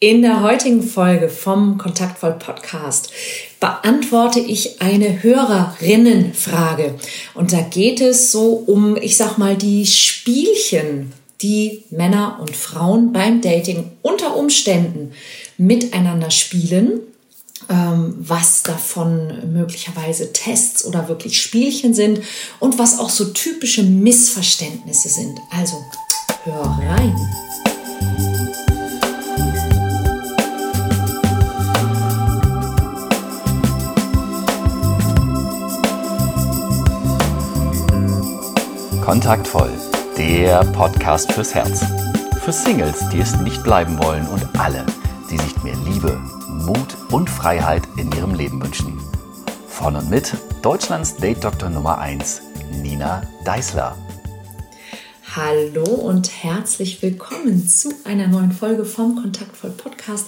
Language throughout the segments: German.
In der heutigen Folge vom Kontaktvoll Podcast beantworte ich eine Hörerinnenfrage. Und da geht es so um, ich sag mal, die Spielchen, die Männer und Frauen beim Dating unter Umständen miteinander spielen. Ähm, was davon möglicherweise Tests oder wirklich Spielchen sind und was auch so typische Missverständnisse sind. Also hör rein. Kontaktvoll, der Podcast fürs Herz. Für Singles, die es nicht bleiben wollen und alle, die sich mehr Liebe, Mut und Freiheit in ihrem Leben wünschen. Von und mit Deutschlands Date-Doktor Nummer 1, Nina Deißler. Hallo und herzlich willkommen zu einer neuen Folge vom Kontaktvoll Podcast.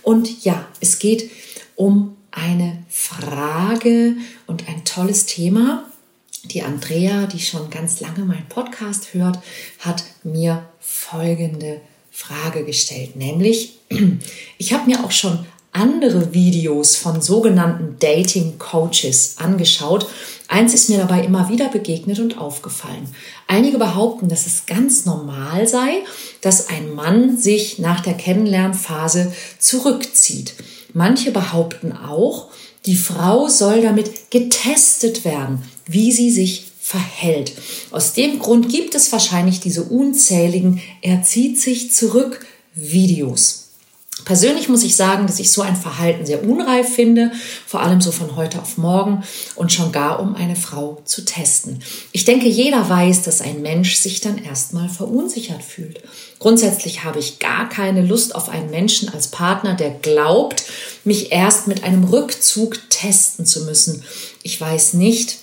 Und ja, es geht um eine Frage und ein tolles Thema, die Andrea, die schon ganz lange meinen Podcast hört, hat mir folgende Frage gestellt, nämlich ich habe mir auch schon andere Videos von sogenannten Dating Coaches angeschaut. Eins ist mir dabei immer wieder begegnet und aufgefallen. Einige behaupten, dass es ganz normal sei, dass ein Mann sich nach der Kennenlernphase zurückzieht. Manche behaupten auch, die Frau soll damit getestet werden, wie sie sich verhält. Aus dem Grund gibt es wahrscheinlich diese unzähligen Er zieht sich zurück Videos. Persönlich muss ich sagen, dass ich so ein Verhalten sehr unreif finde, vor allem so von heute auf morgen und schon gar um eine Frau zu testen. Ich denke, jeder weiß, dass ein Mensch sich dann erstmal verunsichert fühlt. Grundsätzlich habe ich gar keine Lust auf einen Menschen als Partner, der glaubt, mich erst mit einem Rückzug testen zu müssen. Ich weiß nicht,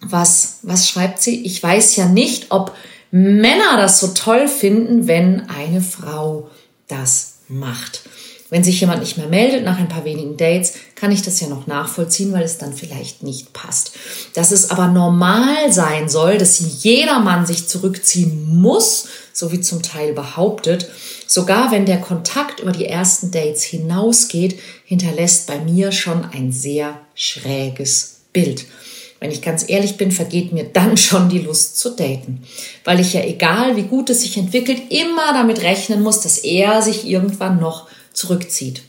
was, was schreibt sie? Ich weiß ja nicht, ob Männer das so toll finden, wenn eine Frau das macht. Wenn sich jemand nicht mehr meldet nach ein paar wenigen Dates, kann ich das ja noch nachvollziehen, weil es dann vielleicht nicht passt. Dass es aber normal sein soll, dass jeder Mann sich zurückziehen muss, so wie zum Teil behauptet, sogar wenn der Kontakt über die ersten Dates hinausgeht, hinterlässt bei mir schon ein sehr schräges Bild. Wenn ich ganz ehrlich bin, vergeht mir dann schon die Lust zu daten. Weil ich ja, egal wie gut es sich entwickelt, immer damit rechnen muss, dass er sich irgendwann noch zurückzieht.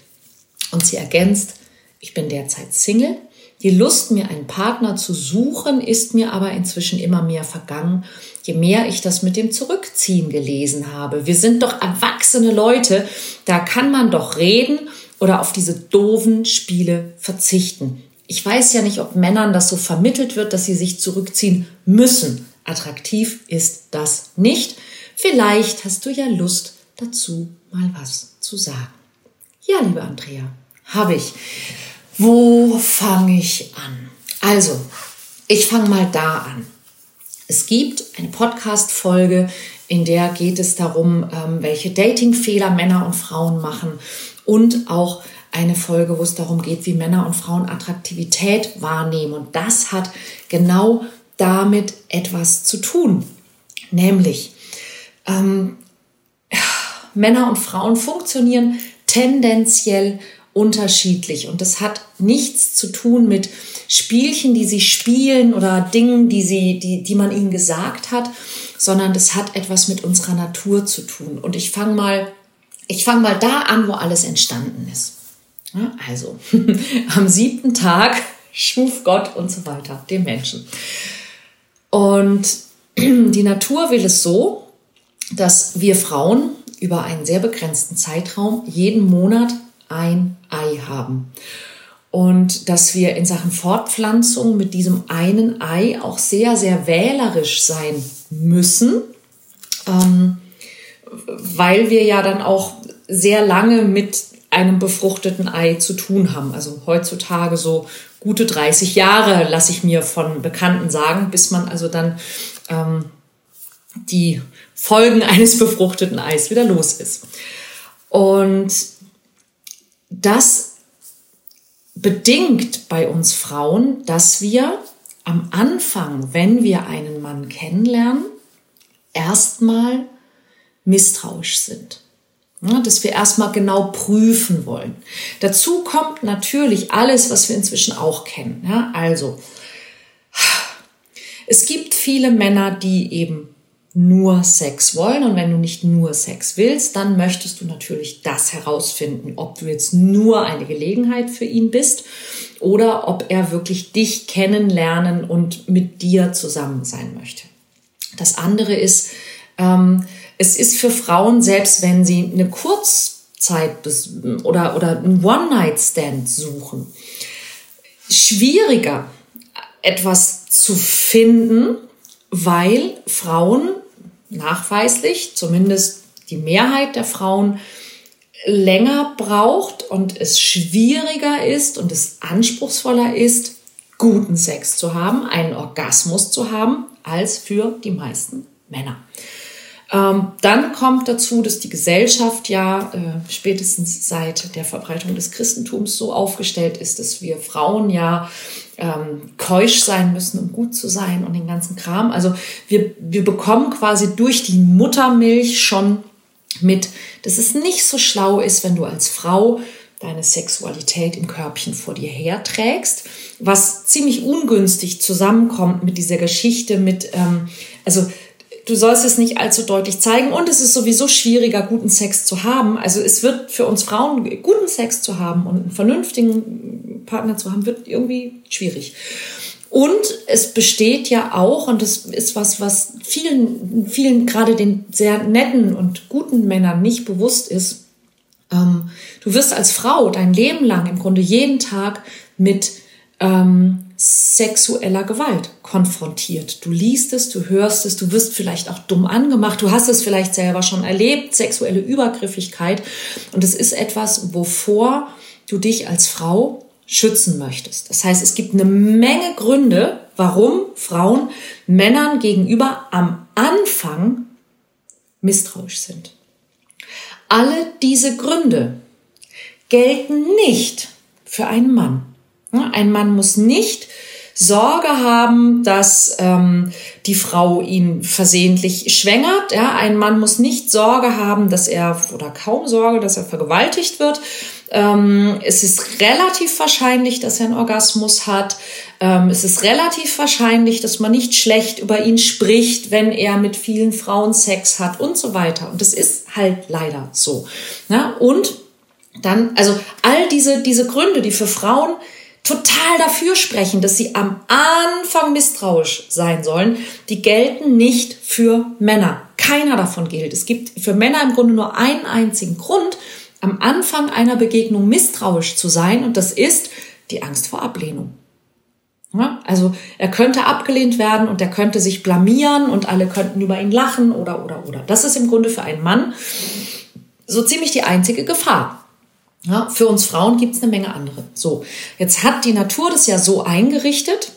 Und sie ergänzt, ich bin derzeit Single. Die Lust, mir einen Partner zu suchen, ist mir aber inzwischen immer mehr vergangen, je mehr ich das mit dem Zurückziehen gelesen habe. Wir sind doch erwachsene Leute, da kann man doch reden oder auf diese doofen Spiele verzichten. Ich weiß ja nicht, ob Männern das so vermittelt wird, dass sie sich zurückziehen müssen. Attraktiv ist das nicht. Vielleicht hast du ja Lust dazu, mal was zu sagen. Ja, liebe Andrea, habe ich. Wo fange ich an? Also, ich fange mal da an. Es gibt eine Podcast-Folge, in der geht es darum, ähm, welche Dating-Fehler Männer und Frauen machen und auch eine Folge, wo es darum geht, wie Männer und Frauen Attraktivität wahrnehmen. Und das hat genau damit etwas zu tun. Nämlich, ähm, Männer und Frauen funktionieren tendenziell unterschiedlich. Und das hat nichts zu tun mit Spielchen, die sie spielen oder Dingen, die, sie, die, die man ihnen gesagt hat, sondern das hat etwas mit unserer Natur zu tun. Und ich fange mal, ich fange mal da an, wo alles entstanden ist. Also, am siebten Tag schuf Gott und so weiter den Menschen. Und die Natur will es so, dass wir Frauen über einen sehr begrenzten Zeitraum jeden Monat ein Ei haben. Und dass wir in Sachen Fortpflanzung mit diesem einen Ei auch sehr, sehr wählerisch sein müssen, ähm, weil wir ja dann auch sehr lange mit einem befruchteten Ei zu tun haben. Also heutzutage so gute 30 Jahre, lasse ich mir von Bekannten sagen, bis man also dann ähm, die Folgen eines befruchteten Eis wieder los ist. Und das bedingt bei uns Frauen, dass wir am Anfang, wenn wir einen Mann kennenlernen, erstmal misstrauisch sind. Ja, dass wir erstmal genau prüfen wollen. Dazu kommt natürlich alles, was wir inzwischen auch kennen. Ja, also, es gibt viele Männer, die eben nur Sex wollen. Und wenn du nicht nur Sex willst, dann möchtest du natürlich das herausfinden, ob du jetzt nur eine Gelegenheit für ihn bist oder ob er wirklich dich kennenlernen und mit dir zusammen sein möchte. Das andere ist, ähm, es ist für Frauen, selbst wenn sie eine Kurzzeit oder, oder einen One-Night-Stand suchen, schwieriger etwas zu finden, weil Frauen nachweislich, zumindest die Mehrheit der Frauen, länger braucht und es schwieriger ist und es anspruchsvoller ist, guten Sex zu haben, einen Orgasmus zu haben, als für die meisten Männer. Ähm, dann kommt dazu, dass die Gesellschaft ja äh, spätestens seit der Verbreitung des Christentums so aufgestellt ist, dass wir Frauen ja ähm, keusch sein müssen, um gut zu sein und den ganzen Kram. Also wir, wir bekommen quasi durch die Muttermilch schon mit, dass es nicht so schlau ist, wenn du als Frau deine Sexualität im Körbchen vor dir herträgst, was ziemlich ungünstig zusammenkommt mit dieser Geschichte mit, ähm, also du sollst es nicht allzu deutlich zeigen und es ist sowieso schwieriger, guten Sex zu haben. Also es wird für uns Frauen, guten Sex zu haben und einen vernünftigen Partner zu haben, wird irgendwie schwierig. Und es besteht ja auch, und das ist was, was vielen, vielen, gerade den sehr netten und guten Männern nicht bewusst ist, ähm, du wirst als Frau dein Leben lang im Grunde jeden Tag mit ähm, sexueller Gewalt konfrontiert. Du liest es, du hörst es, du wirst vielleicht auch dumm angemacht, du hast es vielleicht selber schon erlebt, sexuelle Übergriffigkeit. Und es ist etwas, wovor du dich als Frau schützen möchtest. Das heißt, es gibt eine Menge Gründe, warum Frauen Männern gegenüber am Anfang misstrauisch sind. Alle diese Gründe gelten nicht für einen Mann. Ein Mann muss nicht Sorge haben, dass ähm, die Frau ihn versehentlich schwängert. Ja, ein Mann muss nicht Sorge haben, dass er oder kaum Sorge, dass er vergewaltigt wird. Ähm, es ist relativ wahrscheinlich, dass er einen Orgasmus hat. Ähm, es ist relativ wahrscheinlich, dass man nicht schlecht über ihn spricht, wenn er mit vielen Frauen Sex hat und so weiter. Und das ist halt leider so. Ja, und dann, also all diese, diese Gründe, die für Frauen total dafür sprechen, dass sie am Anfang misstrauisch sein sollen, die gelten nicht für Männer. Keiner davon gilt. Es gibt für Männer im Grunde nur einen einzigen Grund, am Anfang einer Begegnung misstrauisch zu sein, und das ist die Angst vor Ablehnung. Also er könnte abgelehnt werden und er könnte sich blamieren und alle könnten über ihn lachen oder oder oder. Das ist im Grunde für einen Mann so ziemlich die einzige Gefahr. Ja, für uns Frauen gibt es eine Menge andere. So, jetzt hat die Natur das ja so eingerichtet,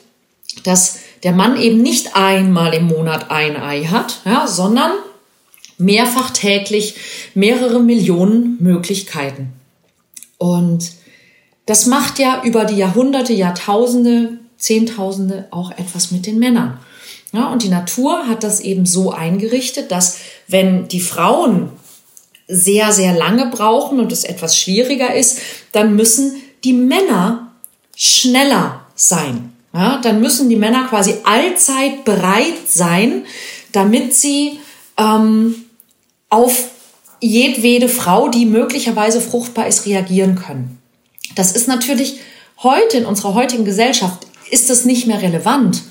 dass der Mann eben nicht einmal im Monat ein Ei hat, ja, sondern mehrfach täglich mehrere Millionen Möglichkeiten. Und das macht ja über die Jahrhunderte, Jahrtausende, Zehntausende auch etwas mit den Männern. Ja, und die Natur hat das eben so eingerichtet, dass wenn die Frauen sehr, sehr lange brauchen und es etwas schwieriger ist, dann müssen die Männer schneller sein. Ja, dann müssen die Männer quasi allzeit bereit sein, damit sie ähm, auf jedwede Frau, die möglicherweise fruchtbar ist, reagieren können. Das ist natürlich heute in unserer heutigen Gesellschaft ist das nicht mehr relevant.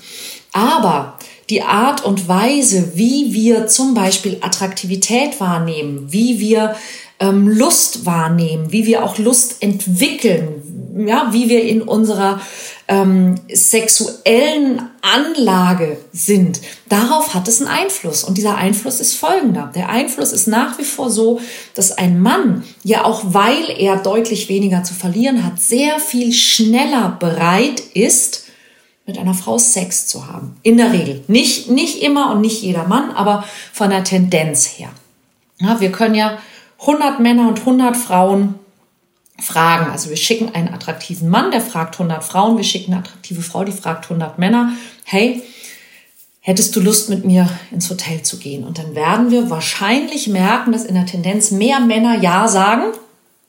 Aber die Art und Weise, wie wir zum Beispiel Attraktivität wahrnehmen, wie wir ähm, Lust wahrnehmen, wie wir auch Lust entwickeln, ja, wie wir in unserer ähm, sexuellen Anlage sind, darauf hat es einen Einfluss. Und dieser Einfluss ist folgender. Der Einfluss ist nach wie vor so, dass ein Mann, ja auch weil er deutlich weniger zu verlieren hat, sehr viel schneller bereit ist, mit einer Frau Sex zu haben. In der Regel. Nicht, nicht immer und nicht jeder Mann, aber von der Tendenz her. Ja, wir können ja 100 Männer und 100 Frauen fragen. Also wir schicken einen attraktiven Mann, der fragt 100 Frauen. Wir schicken eine attraktive Frau, die fragt 100 Männer. Hey, hättest du Lust mit mir ins Hotel zu gehen? Und dann werden wir wahrscheinlich merken, dass in der Tendenz mehr Männer Ja sagen,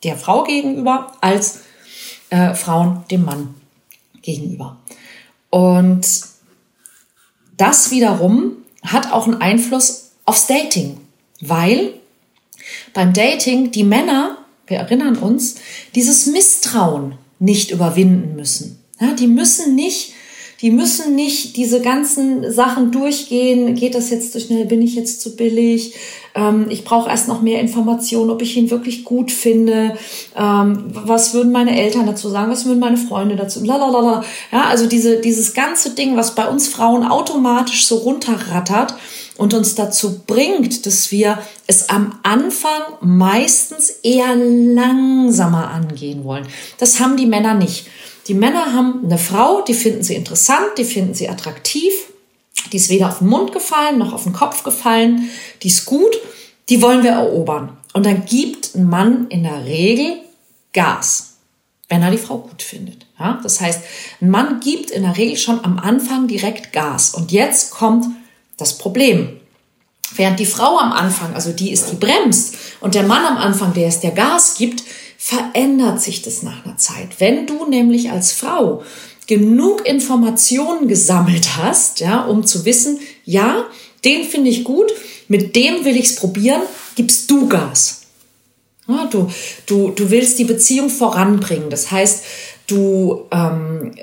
der Frau gegenüber, als äh, Frauen dem Mann gegenüber. Und das wiederum hat auch einen Einfluss aufs Dating, weil beim Dating die Männer, wir erinnern uns, dieses Misstrauen nicht überwinden müssen. Die müssen nicht die müssen nicht diese ganzen Sachen durchgehen. Geht das jetzt zu schnell? Bin ich jetzt zu billig? Ähm, ich brauche erst noch mehr Informationen, ob ich ihn wirklich gut finde. Ähm, was würden meine Eltern dazu sagen? Was würden meine Freunde dazu? Lalalala. Ja, also diese, dieses ganze Ding, was bei uns Frauen automatisch so runterrattert und uns dazu bringt, dass wir es am Anfang meistens eher langsamer angehen wollen. Das haben die Männer nicht. Die Männer haben eine Frau, die finden sie interessant, die finden sie attraktiv, die ist weder auf den Mund gefallen noch auf den Kopf gefallen, die ist gut, die wollen wir erobern. Und dann gibt ein Mann in der Regel Gas, wenn er die Frau gut findet. Ja? Das heißt, ein Mann gibt in der Regel schon am Anfang direkt Gas. Und jetzt kommt das Problem. Während die Frau am Anfang, also die ist, die bremst, und der Mann am Anfang, der ist, der Gas gibt, verändert sich das nach einer Zeit. Wenn du nämlich als Frau genug Informationen gesammelt hast, ja, um zu wissen, ja, den finde ich gut, mit dem will ich es probieren, gibst du Gas. Ja, du, du, du willst die Beziehung voranbringen. Das heißt, du, ähm,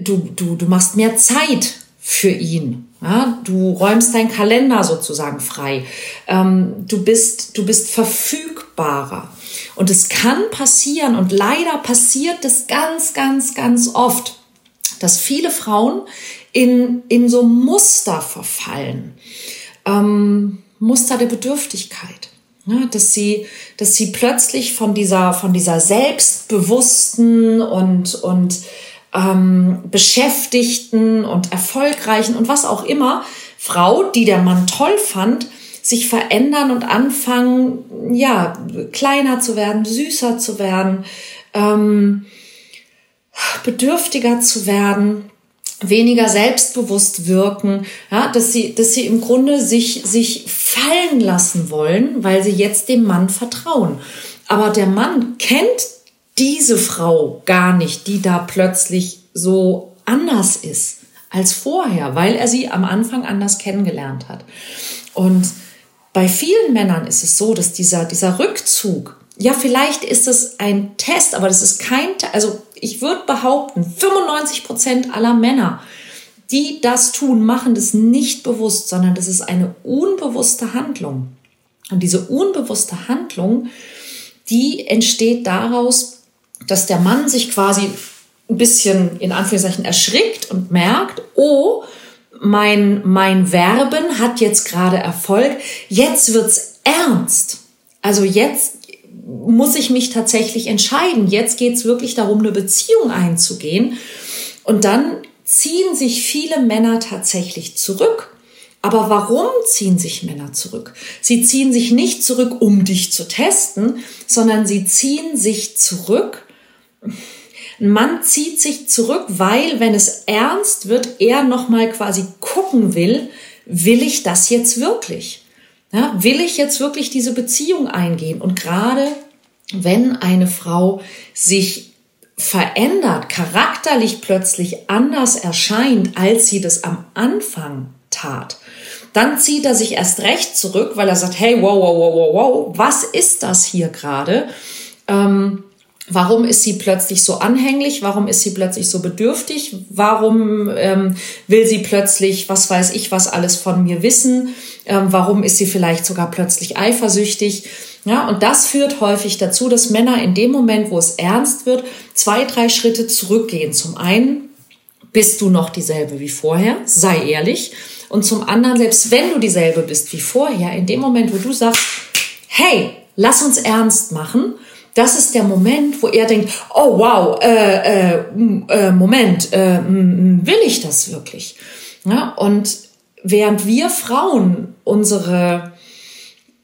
du, du, du machst mehr Zeit für ihn. Ja, du räumst deinen Kalender sozusagen frei. Ähm, du, bist, du bist verfügbarer. Und es kann passieren und leider passiert es ganz, ganz, ganz oft, dass viele Frauen in, in so Muster verfallen. Ähm, Muster der Bedürftigkeit. Ne, dass sie, dass sie plötzlich von dieser, von dieser selbstbewussten und, und ähm, beschäftigten und erfolgreichen und was auch immer Frau, die der Mann toll fand, sich verändern und anfangen, ja, kleiner zu werden, süßer zu werden, ähm, bedürftiger zu werden, weniger selbstbewusst wirken, ja, dass sie, dass sie im Grunde sich, sich fallen lassen wollen, weil sie jetzt dem Mann vertrauen. Aber der Mann kennt diese Frau gar nicht, die da plötzlich so anders ist als vorher, weil er sie am Anfang anders kennengelernt hat. Und bei vielen Männern ist es so, dass dieser, dieser Rückzug, ja, vielleicht ist es ein Test, aber das ist kein, also ich würde behaupten, 95 Prozent aller Männer, die das tun, machen das nicht bewusst, sondern das ist eine unbewusste Handlung. Und diese unbewusste Handlung, die entsteht daraus, dass der Mann sich quasi ein bisschen in Anführungszeichen erschrickt und merkt, oh, mein, mein Werben hat jetzt gerade Erfolg, jetzt wird's ernst. Also jetzt muss ich mich tatsächlich entscheiden. Jetzt geht's wirklich darum, eine Beziehung einzugehen. Und dann ziehen sich viele Männer tatsächlich zurück. Aber warum ziehen sich Männer zurück? Sie ziehen sich nicht zurück, um dich zu testen, sondern sie ziehen sich zurück, ein Mann zieht sich zurück, weil, wenn es ernst wird, er nochmal quasi gucken will, will ich das jetzt wirklich? Ja, will ich jetzt wirklich diese Beziehung eingehen? Und gerade wenn eine Frau sich verändert, charakterlich plötzlich anders erscheint, als sie das am Anfang tat, dann zieht er sich erst recht zurück, weil er sagt, hey, wow, wow, wow, wow, wow, was ist das hier gerade? Ähm, Warum ist sie plötzlich so anhänglich? Warum ist sie plötzlich so bedürftig? Warum ähm, will sie plötzlich, was weiß ich, was alles von mir wissen? Ähm, warum ist sie vielleicht sogar plötzlich eifersüchtig? Ja, und das führt häufig dazu, dass Männer in dem Moment, wo es ernst wird, zwei, drei Schritte zurückgehen. Zum einen, bist du noch dieselbe wie vorher? Sei ehrlich. Und zum anderen, selbst wenn du dieselbe bist wie vorher, in dem Moment, wo du sagst, hey, lass uns ernst machen, das ist der Moment, wo er denkt, oh wow, äh, äh, äh, Moment, äh, will ich das wirklich? Ja, und während wir Frauen unsere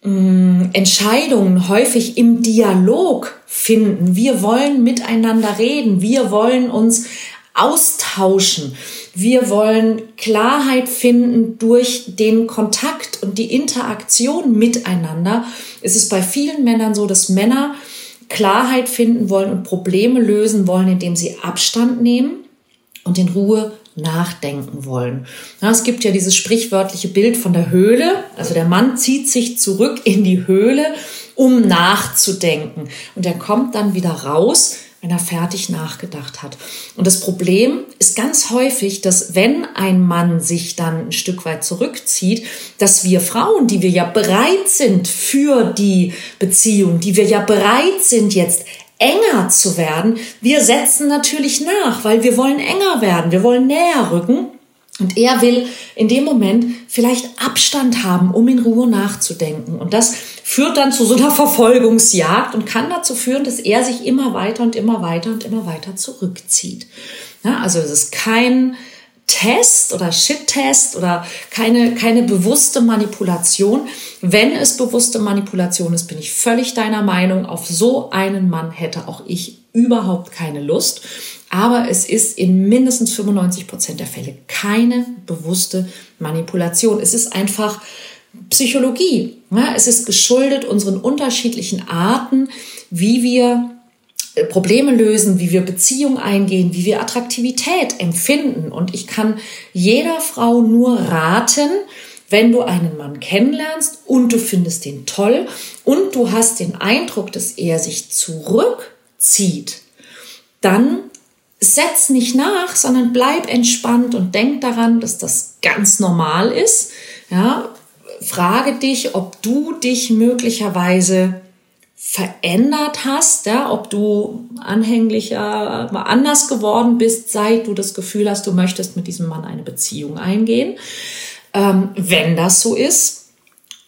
Entscheidungen häufig im Dialog finden, wir wollen miteinander reden, wir wollen uns austauschen. Wir wollen Klarheit finden durch den Kontakt und die Interaktion miteinander. Es ist bei vielen Männern so, dass Männer Klarheit finden wollen und Probleme lösen wollen, indem sie Abstand nehmen und in Ruhe nachdenken wollen. Ja, es gibt ja dieses sprichwörtliche Bild von der Höhle. Also der Mann zieht sich zurück in die Höhle, um nachzudenken. Und er kommt dann wieder raus, wenn er fertig nachgedacht hat. Und das Problem ist ganz häufig, dass wenn ein Mann sich dann ein Stück weit zurückzieht, dass wir Frauen, die wir ja bereit sind für die Beziehung, die wir ja bereit sind jetzt enger zu werden, wir setzen natürlich nach, weil wir wollen enger werden, wir wollen näher rücken. Und er will in dem Moment vielleicht Abstand haben, um in Ruhe nachzudenken. Und das führt dann zu so einer Verfolgungsjagd und kann dazu führen, dass er sich immer weiter und immer weiter und immer weiter zurückzieht. Ja, also es ist kein Test oder Shit-Test oder keine, keine bewusste Manipulation. Wenn es bewusste Manipulation ist, bin ich völlig deiner Meinung. Auf so einen Mann hätte auch ich überhaupt keine Lust. Aber es ist in mindestens 95 Prozent der Fälle keine bewusste Manipulation. Es ist einfach Psychologie. Ja, es ist geschuldet unseren unterschiedlichen Arten, wie wir äh, Probleme lösen, wie wir Beziehungen eingehen, wie wir Attraktivität empfinden. Und ich kann jeder Frau nur raten, wenn du einen Mann kennenlernst und du findest ihn toll und du hast den Eindruck, dass er sich zurückzieht, dann setz nicht nach, sondern bleib entspannt und denk daran, dass das ganz normal ist. Ja, frage dich, ob du dich möglicherweise verändert hast, ja, ob du anhänglicher, anders geworden bist, seit du das Gefühl hast, du möchtest mit diesem Mann eine Beziehung eingehen. Ähm, wenn das so ist,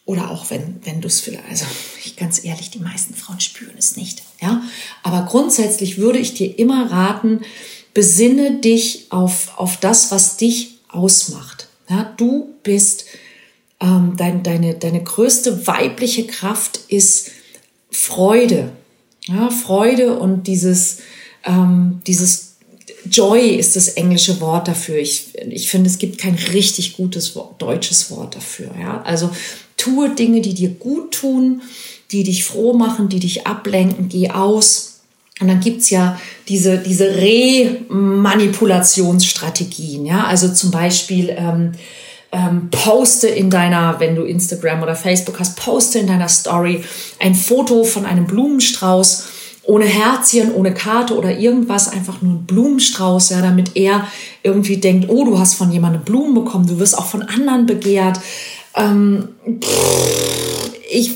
oder auch wenn, wenn du es vielleicht, also ich ganz ehrlich, die meisten Frauen spüren es nicht, ja. Aber grundsätzlich würde ich dir immer raten, besinne dich auf, auf das, was dich ausmacht. Ja, du bist ähm, dein, deine, deine größte weibliche Kraft ist Freude. Ja, Freude und dieses, ähm, dieses Joy ist das englische Wort dafür. Ich, ich finde, es gibt kein richtig gutes Wort, deutsches Wort dafür. Ja? Also tue Dinge, die dir gut tun, die dich froh machen, die dich ablenken, geh aus. Und dann gibt's ja diese, diese Remanipulationsstrategien. Ja? Also zum Beispiel ähm, ähm, poste in deiner, wenn du Instagram oder Facebook hast, poste in deiner Story ein Foto von einem Blumenstrauß ohne Herzchen, ohne Karte oder irgendwas, einfach nur ein Blumenstrauß, ja, damit er irgendwie denkt, oh, du hast von jemandem Blumen bekommen, du wirst auch von anderen begehrt. Ähm, ich,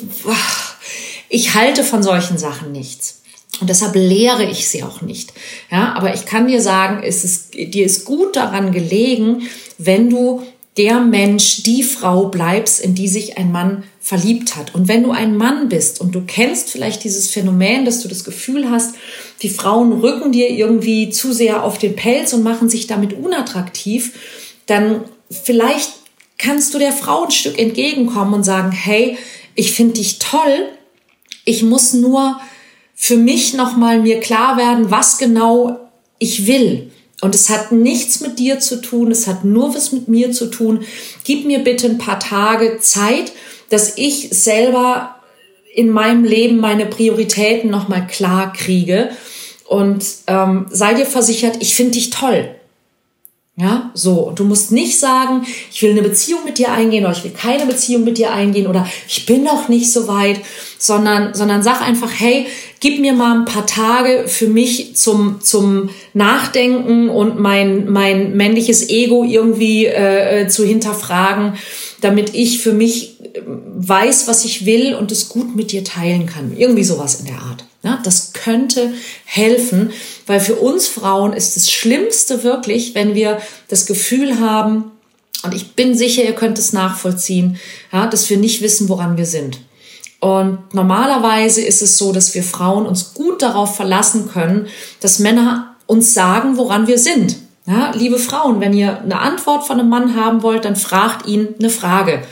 ich halte von solchen Sachen nichts. Und deshalb lehre ich sie auch nicht. Ja, aber ich kann dir sagen, es ist, dir ist gut daran gelegen, wenn du der Mensch, die Frau bleibst, in die sich ein Mann verliebt hat. Und wenn du ein Mann bist und du kennst vielleicht dieses Phänomen, dass du das Gefühl hast, die Frauen rücken dir irgendwie zu sehr auf den Pelz und machen sich damit unattraktiv, dann vielleicht kannst du der Frau ein Stück entgegenkommen und sagen, hey, ich finde dich toll, ich muss nur für mich nochmal mir klar werden, was genau ich will. Und es hat nichts mit dir zu tun, es hat nur was mit mir zu tun. Gib mir bitte ein paar Tage Zeit, dass ich selber in meinem Leben meine Prioritäten nochmal klar kriege. Und ähm, sei dir versichert, ich finde dich toll. Ja, so. Du musst nicht sagen, ich will eine Beziehung mit dir eingehen oder ich will keine Beziehung mit dir eingehen oder ich bin noch nicht so weit, sondern, sondern sag einfach, hey, gib mir mal ein paar Tage für mich zum, zum Nachdenken und mein, mein männliches Ego irgendwie äh, zu hinterfragen, damit ich für mich weiß, was ich will und es gut mit dir teilen kann. Irgendwie sowas in der Art. Ja, das könnte helfen, weil für uns Frauen ist das Schlimmste wirklich, wenn wir das Gefühl haben, und ich bin sicher, ihr könnt es nachvollziehen, ja, dass wir nicht wissen, woran wir sind. Und normalerweise ist es so, dass wir Frauen uns gut darauf verlassen können, dass Männer uns sagen, woran wir sind. Ja, liebe Frauen, wenn ihr eine Antwort von einem Mann haben wollt, dann fragt ihn eine Frage.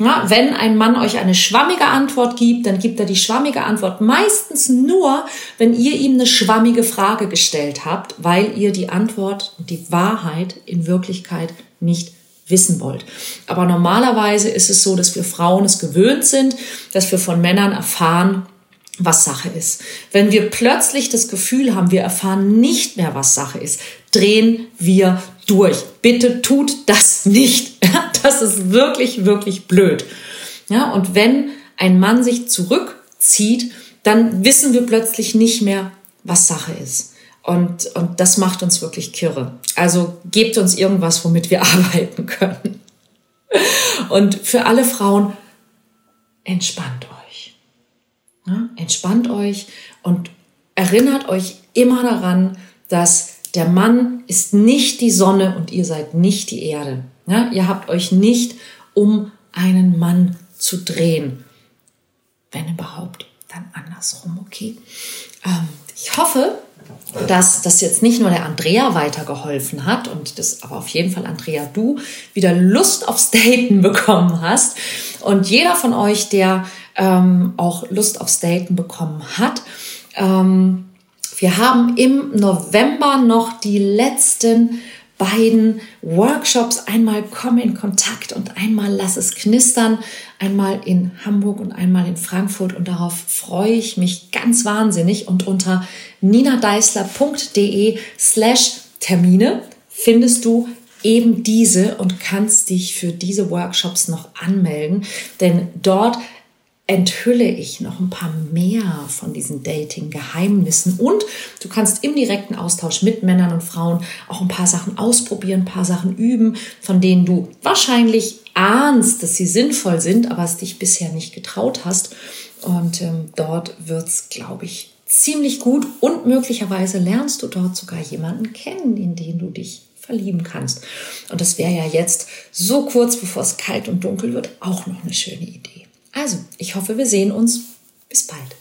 Ja, wenn ein Mann euch eine schwammige Antwort gibt, dann gibt er die schwammige Antwort meistens nur, wenn ihr ihm eine schwammige Frage gestellt habt, weil ihr die Antwort, die Wahrheit in Wirklichkeit nicht wissen wollt. Aber normalerweise ist es so, dass wir Frauen es gewöhnt sind, dass wir von Männern erfahren, was Sache ist. Wenn wir plötzlich das Gefühl haben, wir erfahren nicht mehr, was Sache ist, drehen wir durch. Bitte tut das nicht. Das ist wirklich, wirklich blöd. Ja, und wenn ein Mann sich zurückzieht, dann wissen wir plötzlich nicht mehr, was Sache ist. Und, und das macht uns wirklich kirre. Also gebt uns irgendwas, womit wir arbeiten können. Und für alle Frauen, entspannt euch. Ja, entspannt euch und erinnert euch immer daran, dass der Mann ist nicht die Sonne und ihr seid nicht die Erde. Ja, ihr habt euch nicht um einen Mann zu drehen. Wenn überhaupt, dann andersrum, okay? Ähm, ich hoffe, dass das jetzt nicht nur der Andrea weitergeholfen hat und das aber auf jeden Fall, Andrea, du wieder Lust aufs Daten bekommen hast. Und jeder von euch, der ähm, auch Lust aufs Daten bekommen hat, ähm, wir haben im November noch die letzten beiden Workshops. Einmal komm in Kontakt und einmal lass es knistern. Einmal in Hamburg und einmal in Frankfurt. Und darauf freue ich mich ganz wahnsinnig. Und unter ninadeisler.de slash Termine findest du eben diese und kannst dich für diese Workshops noch anmelden. Denn dort enthülle ich noch ein paar mehr von diesen Dating-Geheimnissen und du kannst im direkten Austausch mit Männern und Frauen auch ein paar Sachen ausprobieren, ein paar Sachen üben, von denen du wahrscheinlich ahnst, dass sie sinnvoll sind, aber es dich bisher nicht getraut hast. Und ähm, dort es, glaube ich, ziemlich gut und möglicherweise lernst du dort sogar jemanden kennen, in den du dich verlieben kannst. Und das wäre ja jetzt so kurz bevor es kalt und dunkel wird auch noch eine schöne Idee. Also, ich hoffe, wir sehen uns. Bis bald.